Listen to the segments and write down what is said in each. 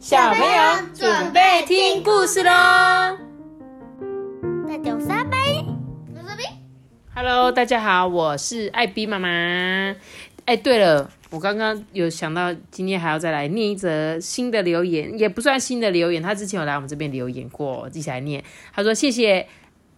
小朋友准备听故事喽！大家三杯，Hello，大家好，我是艾比妈妈。哎，对了，我刚刚有想到，今天还要再来念一则新的留言，也不算新的留言，他之前有来我们这边留言过，记起来念。他说：“谢谢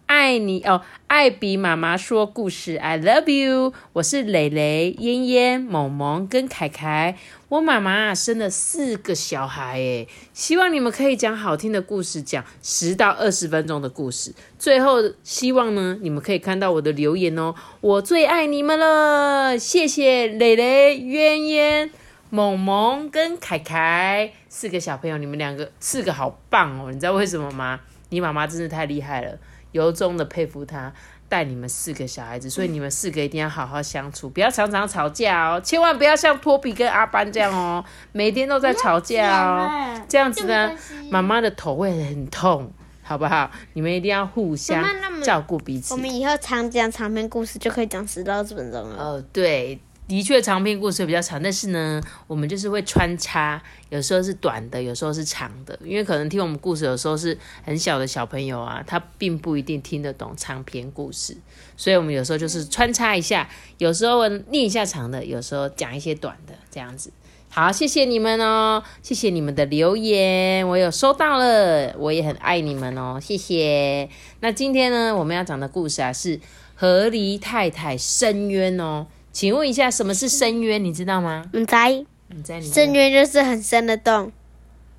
爱你哦，艾比妈妈说故事，I love you。我是蕾蕾、嫣嫣、萌萌跟凯凯。我妈妈生了四个小孩，哎，希望你们可以讲好听的故事，讲十到二十分钟的故事。最后，希望呢你们可以看到我的留言哦，我最爱你们了，谢谢蕾蕾、渊渊、萌萌跟凯凯四个小朋友，你们两个四个好棒哦，你知道为什么吗？你妈妈真的太厉害了，由衷的佩服他。带你们四个小孩子，所以你们四个一定要好好相处，不要常常吵架哦，千万不要像托比跟阿班这样哦，每天都在吵架哦。这样子呢，妈妈的头会很痛，好不好？你们一定要互相照顾彼此我。们以后常讲长篇故事，就可以讲十到二十分钟了。哦，对，的确长篇故事比较长，但是呢，我们就是会穿插，有时候是短的，有时候是长的，因为可能听我们故事有时候是很小的小朋友啊，他并不一定听得懂长篇故事，所以我们有时候就是穿插一下，有时候念一下长的，有时候讲一些短的，这样子。好，谢谢你们哦，谢谢你们的留言，我有收到了，我也很爱你们哦，谢谢。那今天呢，我们要讲的故事啊是河狸太太深渊哦。请问一下，什么是深渊？你知道吗？你猜，你在你深渊就是很深的洞。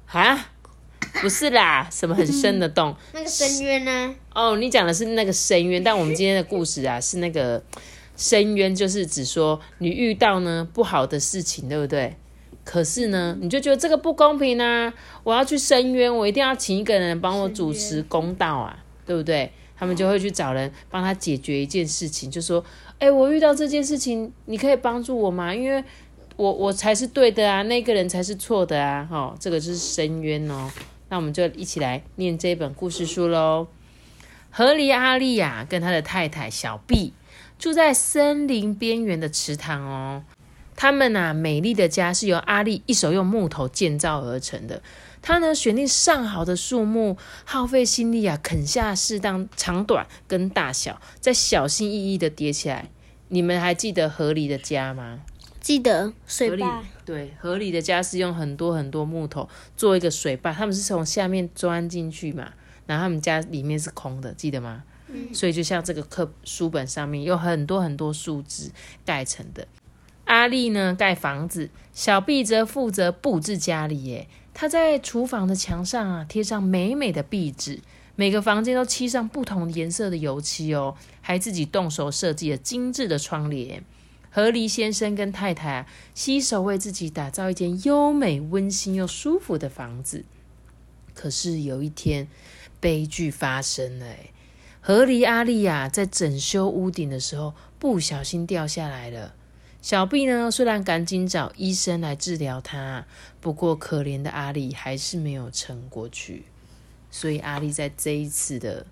啊？不是啦，什么很深的洞？那个深渊呢？哦，你讲的是那个深渊，但我们今天的故事啊是那个深渊，就是指说你遇到呢不好的事情，对不对？可是呢，你就觉得这个不公平啊！我要去深渊，我一定要请一个人帮我主持公道啊，对不对？他们就会去找人帮他解决一件事情，就说：“哎、我遇到这件事情，你可以帮助我吗？因为我我才是对的啊，那个人才是错的啊！”哈、这个就是深渊哦。那我们就一起来念这本故事书喽。河狸阿丽呀，跟他的太太小 B 住在森林边缘的池塘哦。他们呐、美丽的家是由阿丽一手用木头建造而成的。他呢，选定上好的树木，耗费心力啊，啃下适当长短跟大小，再小心翼翼的叠起来。你们还记得河狸的家吗？记得水坝，对，河狸的家是用很多很多木头做一个水坝，他们是从下面钻进去嘛，然后他们家里面是空的，记得吗？所以就像这个课书本上面有很多很多树枝盖成的。阿丽呢盖房子，小碧则负责布置家里。耶，她在厨房的墙上啊贴上美美的壁纸，每个房间都漆上不同颜色的油漆哦，还自己动手设计了精致的窗帘。河狸先生跟太太啊，携手为自己打造一间优美、温馨又舒服的房子。可是有一天，悲剧发生了。哎，河狸阿丽呀、在整修屋顶的时候，不小心掉下来了。小 B 呢，虽然赶紧找医生来治疗他，不过可怜的阿丽还是没有撑过去。所以阿丽在这一次的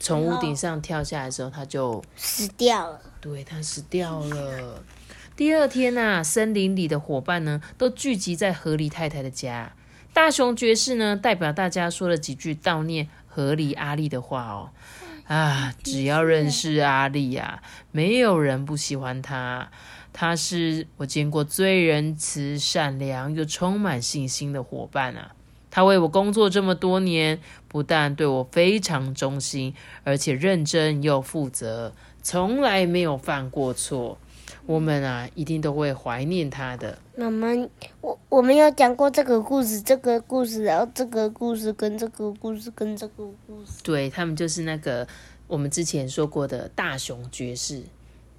从屋顶上跳下来的时候，他就死掉了。对，他死掉了。第二天呐、森林里的伙伴呢，都聚集在河狸太太的家。大熊爵士呢，代表大家说了几句悼念河狸阿丽的话哦。啊，只要认识阿丽呀、没有人不喜欢她。她是我见过最仁慈、善良又充满信心的伙伴啊。她为我工作这么多年，不但对我非常忠心，而且认真又负责，从来没有犯过错。我们啊，一定都会怀念她的。妈妈，我我们有讲过这个故事，这个故事，然后这个故事跟这个故事跟这个故事。对他们就是那个我们之前说过的大熊爵士，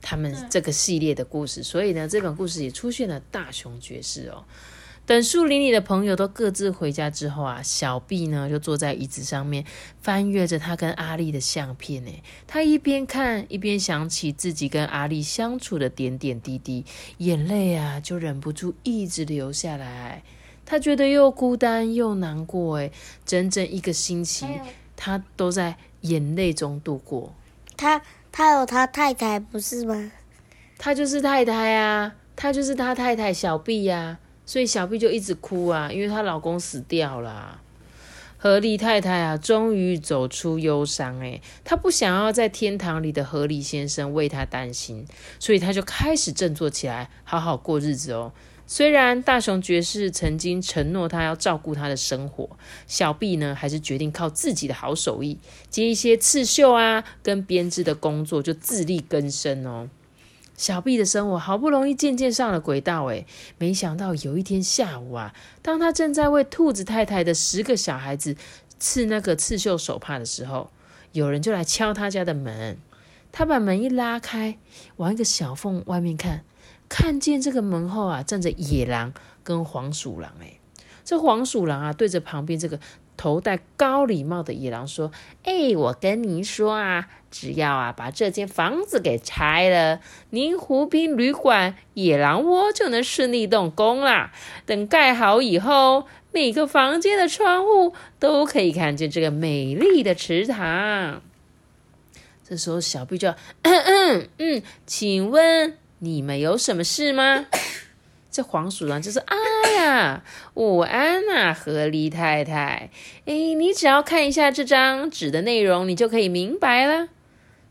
他们这个系列的故事。所以呢，这本故事也出现了大熊爵士哦。等树林里的朋友都各自回家之后啊，小 B 呢就坐在椅子上面，翻阅着他跟阿丽的相片。呢，他一边看一边想起自己跟阿丽相处的点点滴滴，眼泪啊就忍不住一直流下来。他觉得又孤单又难过，哎，整整一个星期，他都在眼泪中度过。他他有他太太不是吗？他就是太太啊，他就是他太太小碧呀、所以小碧就一直哭啊，因为她老公死掉了。何丽太太啊，终于走出忧伤。诶，她不想要在天堂里的何丽先生为她担心，所以她就开始振作起来，好好过日子哦。虽然大雄爵士曾经承诺他要照顾他的生活，小毕呢还是决定靠自己的好手艺，接一些刺绣啊跟编织的工作，就自力更生哦。小毕的生活好不容易渐渐上了轨道，诶，没想到有一天下午啊，当他正在为兔子太太的十个小孩子刺那个刺绣手帕的时候，有人就来敲他家的门。他把门一拉开，往一个小缝外面看。看见这个门后啊，站着野狼跟黄鼠狼。哎，这黄鼠狼啊，对着旁边这个头戴高礼帽的野狼说：“哎，我跟您说啊，只要啊把这间房子给拆了，您湖滨旅馆野狼窝就能顺利动工啦。等盖好以后，每个房间的窗户都可以看见这个美丽的池塘。”这时候，小 B 就嗯嗯嗯，请问。你们有什么事吗？这黄鼠狼就说：“啊呀，午安呐，河狸太太。哎，你只要看一下这张纸的内容，你就可以明白了。”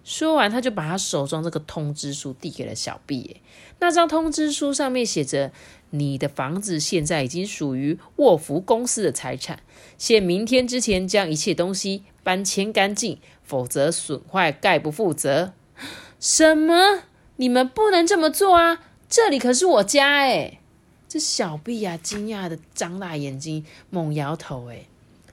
说完，他就把他手中这个通知书递给了小毕。那张通知书上面写着：“你的房子现在已经属于沃福公司的财产，限明天之前将一切东西搬迁干净，否则损坏概不负责。”什么？你们不能这么做啊！这里可是我家哎！这小毕啊，惊讶的张大眼睛，猛摇头哎。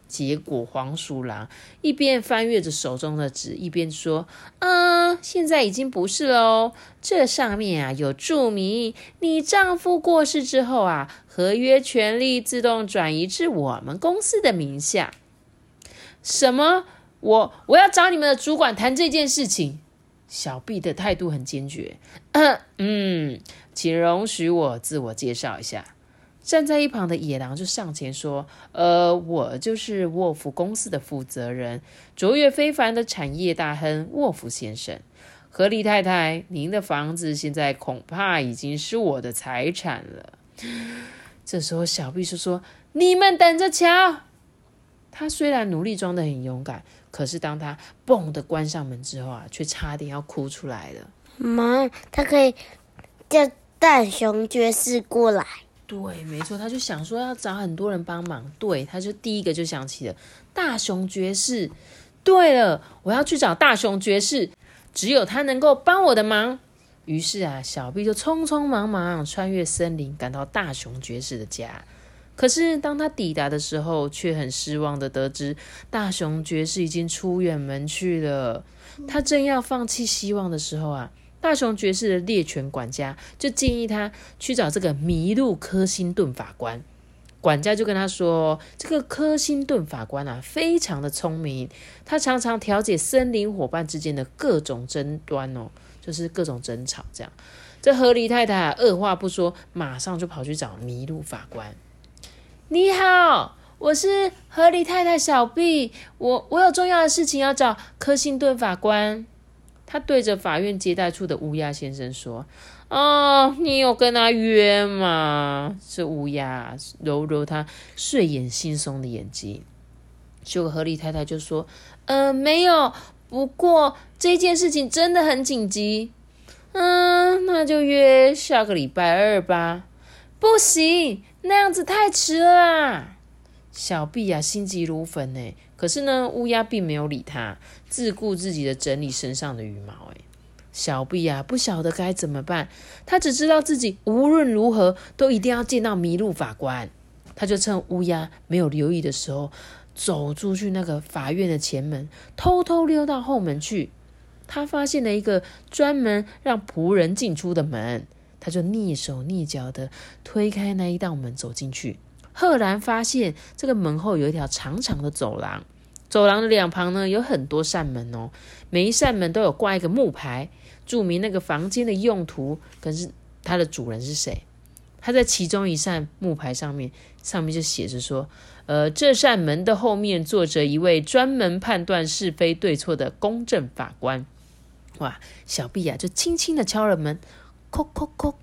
结果黄鼠狼一边翻阅着手中的纸，一边说：“嗯，现在已经不是喽。这上面啊有注明，你丈夫过世之后啊，合约权利自动转移至我们公司的名下。什么？我我要找你们的主管谈这件事情。”小毕的态度很坚决。嗯，请容许我自我介绍一下。站在一旁的野狼就上前说：“呃，我就是沃夫公司的负责人，卓越非凡的产业大亨沃夫先生。何丽太太，您的房子现在恐怕已经是我的财产了。”这时候，小毕就说：“你们等着瞧。”他虽然努力装得很勇敢。可是，当他嘣的关上门之后啊，却差点要哭出来了。妈，他可以叫大熊爵士过来。对，没错，他就想说要找很多人帮忙。对，他就第一个就想起了大熊爵士。对了，我要去找大熊爵士，只有他能够帮我的忙。于是啊，小 B 就匆匆忙忙穿越森林，赶到大熊爵士的家。可是，当他抵达的时候，却很失望的得知大雄爵士已经出远门去了。他正要放弃希望的时候啊，大雄爵士的猎犬管家就建议他去找这个麋鹿科辛顿法官。管家就跟他说：“这个科辛顿法官啊，非常的聪明，他常常调解森林伙伴之间的各种争端哦，就是各种争吵。这样，这河狸太太二话不说，马上就跑去找麋鹿法官。”你好，我是河里太太小毕，我我有重要的事情要找科辛顿法官。他对着法院接待处的乌鸦先生说：“哦，你有跟他约吗？”这乌鸦揉揉他睡眼惺忪的眼睛。结果河里太太就说：“呃，没有，不过这件事情真的很紧急。嗯，那就约下个礼拜二吧。”不行。那样子太迟了啊！小毕啊，心急如焚呢。可是呢，乌鸦并没有理他，自顾自己的整理身上的羽毛。哎，小毕啊，不晓得该怎么办。他只知道自己无论如何都一定要见到麋鹿法官。他就趁乌鸦没有留意的时候，走出去那个法院的前门，偷偷溜到后门去。他发现了一个专门让仆人进出的门。他就蹑手蹑脚的推开那一道门走进去，赫然发现这个门后有一条长长的走廊，走廊的两旁呢有很多扇门哦，每一扇门都有挂一个木牌，注明那个房间的用途，可是它的主人是谁。他在其中一扇木牌上面，上面就写着说：“呃，这扇门的后面坐着一位专门判断是非对错的公正法官。”哇，小毕啊就轻轻的敲了门。叩叩叩，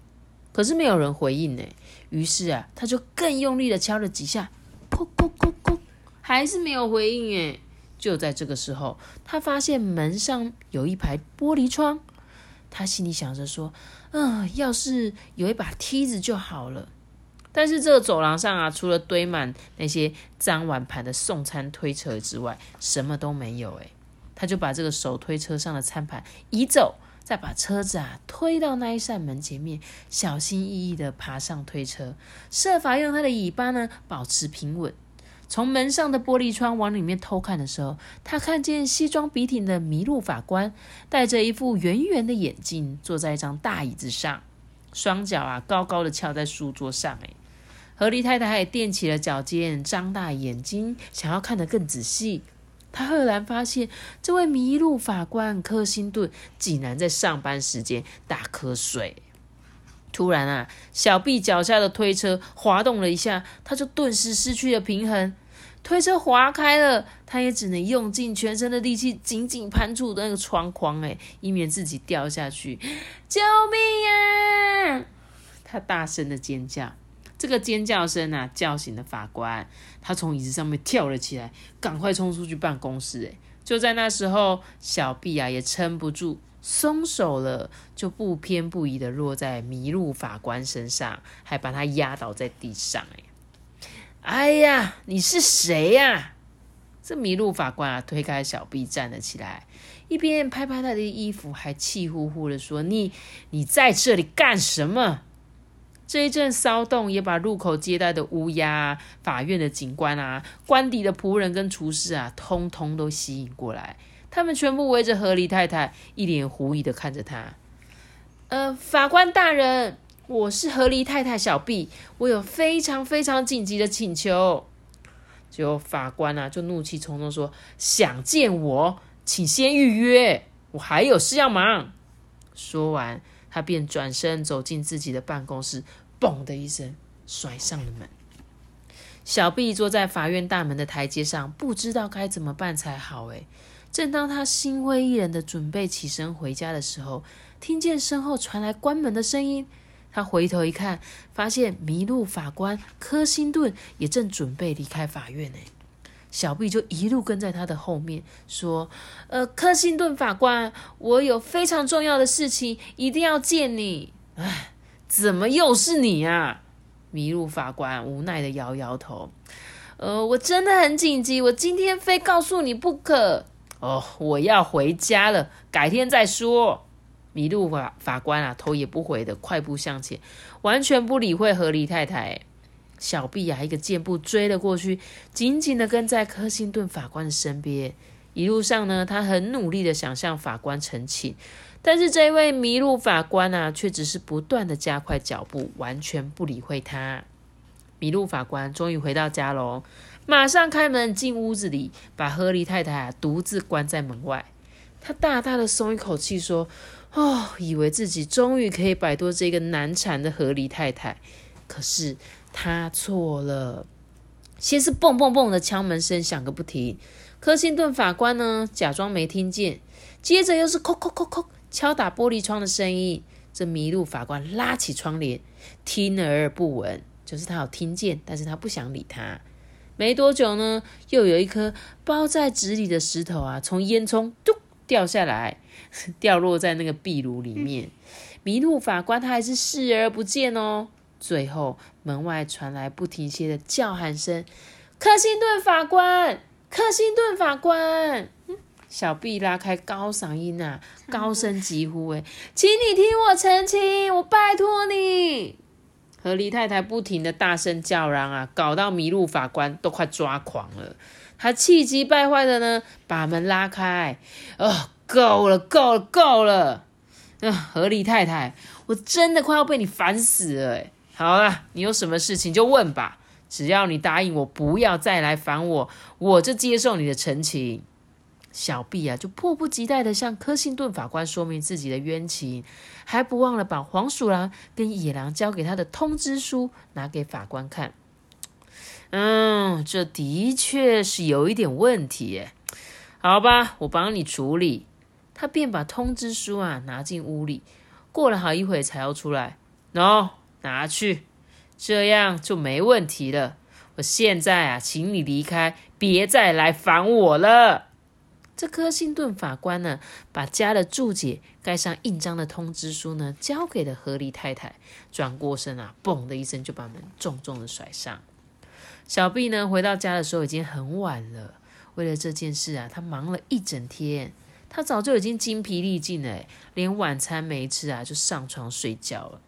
可是没有人回应呢。于是啊，他就更用力的敲了几下，叩叩叩叩，还是没有回应哎。就在这个时候，他发现门上有一排玻璃窗，他心里想着说：“嗯，要是有一把梯子就好了。”但是这个走廊上啊，除了堆满那些脏碗盘的送餐推车之外，什么都没有。哎，他就把这个手推车上的餐盘移走，再把车子啊推到那一扇门前面，小心翼翼地爬上推车，设法用他的尾巴呢保持平稳。从门上的玻璃窗往里面偷看的时候，他看见西装笔挺的麋鹿法官，戴着一副圆圆的眼镜，坐在一张大椅子上，双脚啊高高的翘在书桌上。哎，何狸太太也踮起了脚尖，张大眼睛，想要看得更仔细。他赫然发现，这位麋鹿法官柯辛顿竟然在上班时间打瞌睡。突然啊，小臂脚下的推车滑动了一下，他就顿时失去了平衡。推车滑开了，他也只能用尽全身的力气，紧紧攀住那个窗框，哎，以免自己掉下去。救命呀！他大声的尖叫，这个尖叫声啊，叫醒了法官。他从椅子上面跳了起来，赶快冲出去办公室。哎，就在那时候，小臂啊也撑不住，松手了，就不偏不倚的落在麋鹿法官身上，还把他压倒在地上。哎。哎呀，你是谁呀？这麋鹿法官啊，推开小臂站了起来，一边拍拍他的衣服，还气呼呼的说：“你你在这里干什么？”这一阵骚动也把入口接待的乌鸦、法院的警官啊、官邸的仆人跟厨师啊，通通都吸引过来。他们全部围着河狸太太，一脸狐疑的看着他。呃，法官大人。我是河狸太太小毕，我有非常非常紧急的请求。结果法官啊，就怒气冲冲说：“想见我，请先预约，我还有事要忙。”说完，他便转身走进自己的办公室，嘣的一声摔上了门。小毕坐在法院大门的台阶上，不知道该怎么办才好。诶正当他心灰意冷的准备起身回家的时候，听见身后传来关门的声音。他回头一看，发现麋鹿法官柯辛顿也正准备离开法院呢。小毕就一路跟在他的后面，说：“呃，柯辛顿法官，我有非常重要的事情，一定要见你。”哎，怎么又是你啊？麋鹿法官无奈的摇摇头：“呃，我真的很紧急，我今天非告诉你不可。哦，我要回家了，改天再说。”麋鹿法法官啊，头也不回的快步向前，完全不理会河狸太太。小毕啊，一个箭步追了过去，紧紧的跟在科辛顿法官的身边。一路上呢，他很努力的想向法官澄清，但是这位麋鹿法官啊，却只是不断的加快脚步，完全不理会他。麋鹿法官终于回到家喽，马上开门进屋子里，把河狸太太啊独自关在门外。他大大的松一口气，说。哦，以为自己终于可以摆脱这个难缠的河狸太太，可是他错了。先是蹦蹦蹦的敲门声响个不停，科辛顿法官呢假装没听见，接着又是叩叩叩叩敲打玻璃窗的声音。这麋鹿法官拉起窗帘，听而不闻，就是他有听见，但是他不想理他。没多久呢，又有一颗包在纸里的石头啊，从烟囱嘟掉下来。掉落在那个壁炉里面，麋鹿法官他还是视而不见哦。最后门外传来不停歇的叫喊声：“克辛顿法官，克辛顿法官！”小毕拉开高嗓音啊，高声疾呼：“哎，请你听我澄清，我拜托你！”和李太太不停的大声叫嚷啊，搞到麋鹿法官都快抓狂了。他气急败坏的呢，把门拉开，哦。够了，够了，够了！啊，何丽太太，我真的快要被你烦死了！哎，好了，你有什么事情就问吧，只要你答应我不要再来烦我，我就接受你的陈情。小毕啊，就迫不及待的向科辛顿法官说明自己的冤情，还不忘了把黄鼠狼跟野狼交给他的通知书拿给法官看。嗯，这的确是有一点问题，好吧，我帮你处理。他便把通知书啊拿进屋里，过了好一会才要出来。喏，拿去，这样就没问题了。我现在啊，请你离开，别再来烦我了。这科辛顿法官呢，把家的注解盖上印章的通知书呢，交给了河狸太太，转过身啊，嘣的一声就把门重重的甩上。小毕呢，回到家的时候已经很晚了。为了这件事啊，他忙了一整天，他早就已经精疲力尽了，连晚餐没吃啊，就上床睡觉了。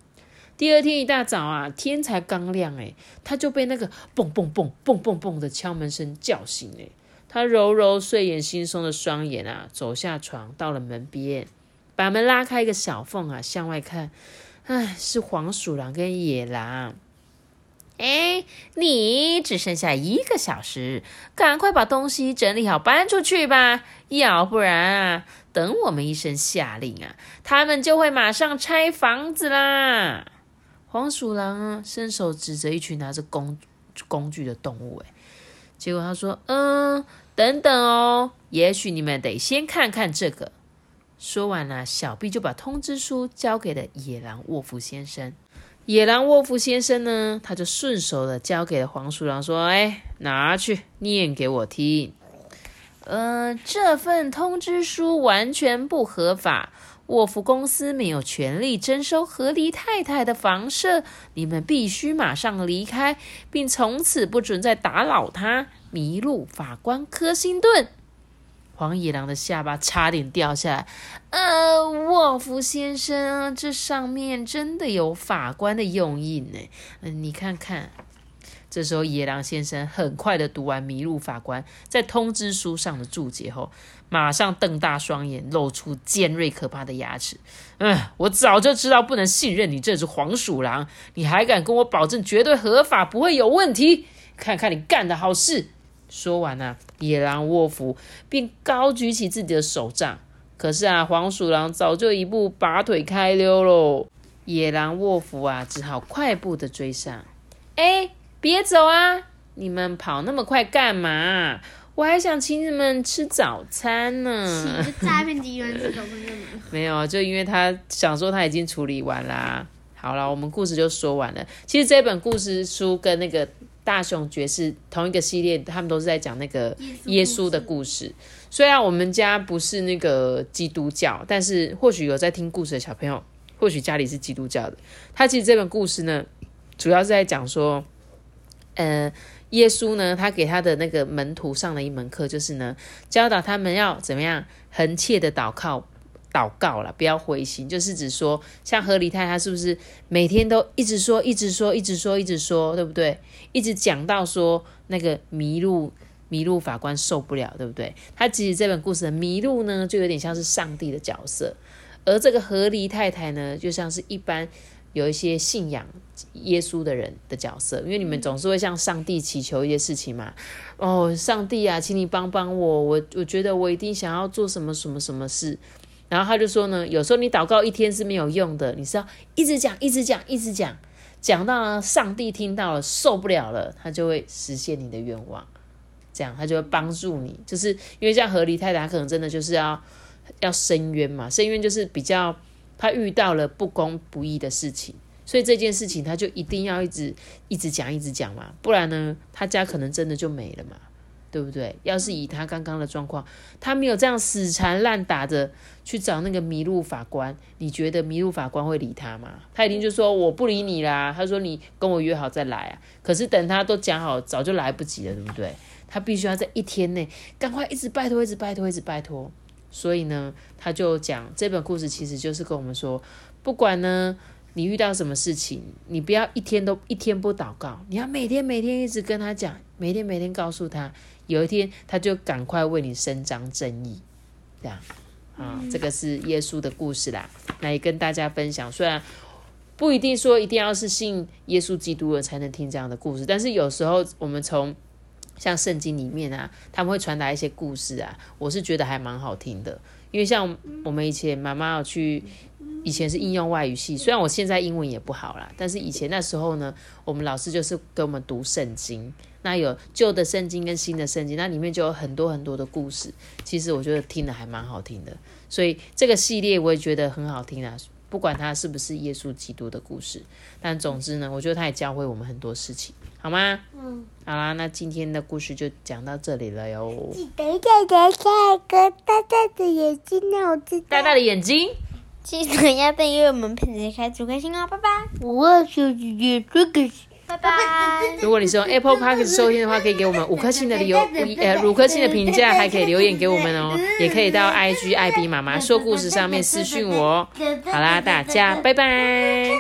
第二天一大早啊，天才刚亮，哎，他就被那个嘣嘣嘣嘣嘣嘣的敲门声叫醒，哎，他揉揉睡眼惺忪的双眼啊，走下床，到了门边，把门拉开一个小缝啊，向外看，唉，是黄鼠狼跟野狼。哎，你只剩下一个小时，赶快把东西整理好，搬出去吧，要不然啊，等我们一声下令啊，他们就会马上拆房子啦。黄鼠狼啊，伸手指着一群拿着工工具的动物，哎，结果他说：“嗯，等等哦，也许你们得先看看这个。”说完了，小 B 就把通知书交给了野狼沃夫先生。野狼沃夫先生呢，他就顺手的交给了黄鼠狼，说：“哎，拿去念给我听。呃，这份通知书完全不合法，沃夫公司没有权利征收河狸太太的房舍，你们必须马上离开，并从此不准再打扰他。”麋鹿法官科辛顿。黄野狼的下巴差点掉下来。呃，沃夫先生，这上面真的有法官的用印呢。嗯，你看看。这时候，野狼先生很快的读完麋鹿法官在通知书上的注解后，马上瞪大双眼，露出尖锐可怕的牙齿。嗯，我早就知道不能信任你这只黄鼠狼，你还敢跟我保证绝对合法，不会有问题？看看你干的好事！说完啊，野狼沃夫便高举起自己的手杖。可是啊，黄鼠狼早就一步拔腿开溜喽。野狼沃夫啊，只好快步的追上。哎，别走啊！你们跑那么快干嘛？我还想请你们吃早餐呢。诈骗集团没有，就因为他想说他已经处理完啦。好了，我们故事就说完了。其实这本故事书跟那个。大雄爵士同一个系列，他们都是在讲那个耶稣的故事。虽然我们家不是那个基督教，但是或许有在听故事的小朋友，或许家里是基督教的。他其实这本故事呢，主要是在讲说，呃，耶稣呢，他给他的那个门徒上了一门课，就是呢，教导他们要怎么样横切的祷告。祷告了，不要灰心，就是指说，像何离太，他是不是每天都一直说，一直说，一直说，一直说，对不对？一直讲到说那个麋鹿，麋鹿法官受不了，对不对？他其实这本故事的麋鹿呢，就有点像是上帝的角色，而这个何离太太呢，就像是一般有一些信仰耶稣的人的角色，因为你们总是会向上帝祈求一些事情嘛。哦，上帝啊，请你帮帮我，我我觉得我一定想要做什么什么什么事。然后他就说呢，有时候你祷告一天是没有用的，你是要一直讲、一直讲、一直讲，讲到上帝听到了受不了了，他就会实现你的愿望，这样他就会帮助你。就是因为像河狸太太，可能真的就是要要伸冤嘛，伸冤就是比较他遇到了不公不义的事情，所以这件事情他就一定要一直一直讲、一直讲嘛，不然呢，他家可能真的就没了嘛。对不对？要是以他刚刚的状况，他没有这样死缠烂打的去找那个麋鹿法官，你觉得麋鹿法官会理他吗？他一定就说我不理你啦。他说你跟我约好再来啊。可是等他都讲好，早就来不及了，对不对？他必须要在一天内赶快一直拜托，一直拜托，一直拜托。所以呢，他就讲这本故事其实就是跟我们说，不管呢你遇到什么事情，你不要一天都一天不祷告，你要每天每天一直跟他讲，每天每天告诉他。有一天，他就赶快为你伸张正义，这样啊，这个是耶稣的故事啦。那也跟大家分享，虽然不一定说一定要是信耶稣基督的才能听这样的故事，但是有时候我们从像圣经里面啊，他们会传达一些故事啊，我是觉得还蛮好听的。因为像我们以前妈妈要去，以前是应用外语系，虽然我现在英文也不好啦，但是以前那时候呢，我们老师就是给我们读圣经。那有旧的圣经跟新的圣经，那里面就有很多很多的故事。其实我觉得听的还蛮好听的，所以这个系列我也觉得很好听啊。不管它是不是耶稣基督的故事。但总之呢，我觉得它也教会我们很多事情，好吗？嗯，好啦，那今天的故事就讲到这里了哟。记得要下大个大大的眼睛呢，我记大大的眼睛。记得要订阅我们佩奇开主开心哦，拜拜。我也小姐姐这个。拜拜！如果你是用 Apple Park 收听的话，可以给我们 五颗星的理由，呃，五颗星的评价，还可以留言给我们哦，也可以到 IG I B 妈妈说故事上面私信我。好啦，大家拜拜。